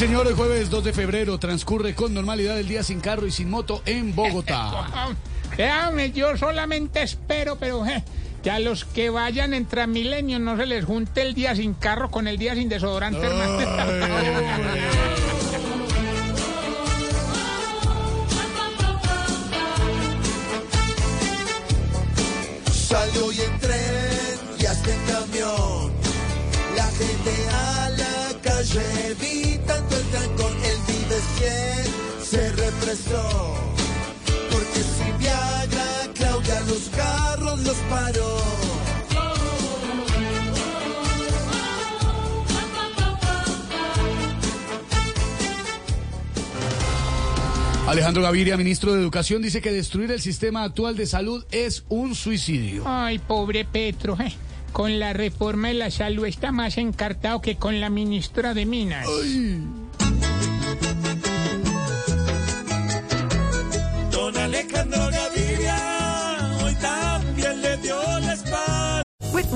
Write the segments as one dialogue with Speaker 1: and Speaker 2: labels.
Speaker 1: Sí, señor, el jueves 2 de febrero transcurre con normalidad el día sin carro y sin moto en Bogotá.
Speaker 2: Déjame, yo solamente espero, pero eh, que a los que vayan en Transmilenio no se les junte el día sin carro con el día sin desodorante, hermano.
Speaker 3: Salió y en tren y hasta en camión. La gente a la calle evitando trancón. El Vive 100 se represó. Porque si Viagra, Claudia los carros los paró.
Speaker 1: Alejandro Gaviria, ministro de Educación, dice que destruir el sistema actual de salud es un suicidio.
Speaker 2: Ay, pobre Petro, eh. Con la reforma de la salud está más encartado que con la ministra de Minas.
Speaker 3: Don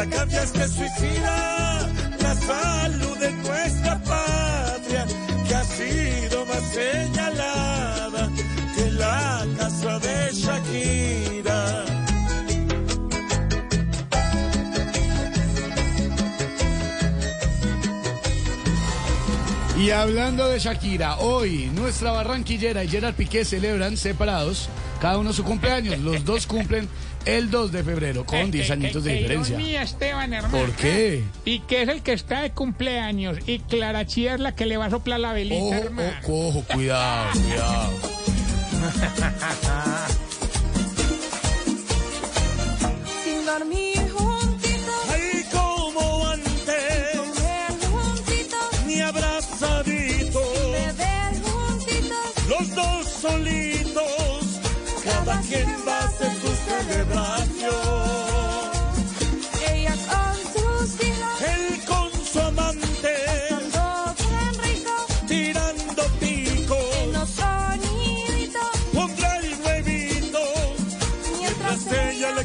Speaker 3: La cambias te suicida la salud de nuestra patria que ha sido más señalada que la casa de Shakira.
Speaker 1: Y hablando de Shakira, hoy nuestra barranquillera y Gerard Piqué celebran separados cada uno su cumpleaños. Los dos cumplen el 2 de febrero con 10 añitos de
Speaker 2: Eh, eh,
Speaker 1: diferencia.
Speaker 2: ironía, Esteban, hermano.
Speaker 1: ¿Por qué?
Speaker 2: Y que es el que está de cumpleaños. Y Clara Chía es la que le va a soplar la velita,
Speaker 1: Ojo,
Speaker 2: hermano.
Speaker 1: ojo, ojo, cuidado, cuidado.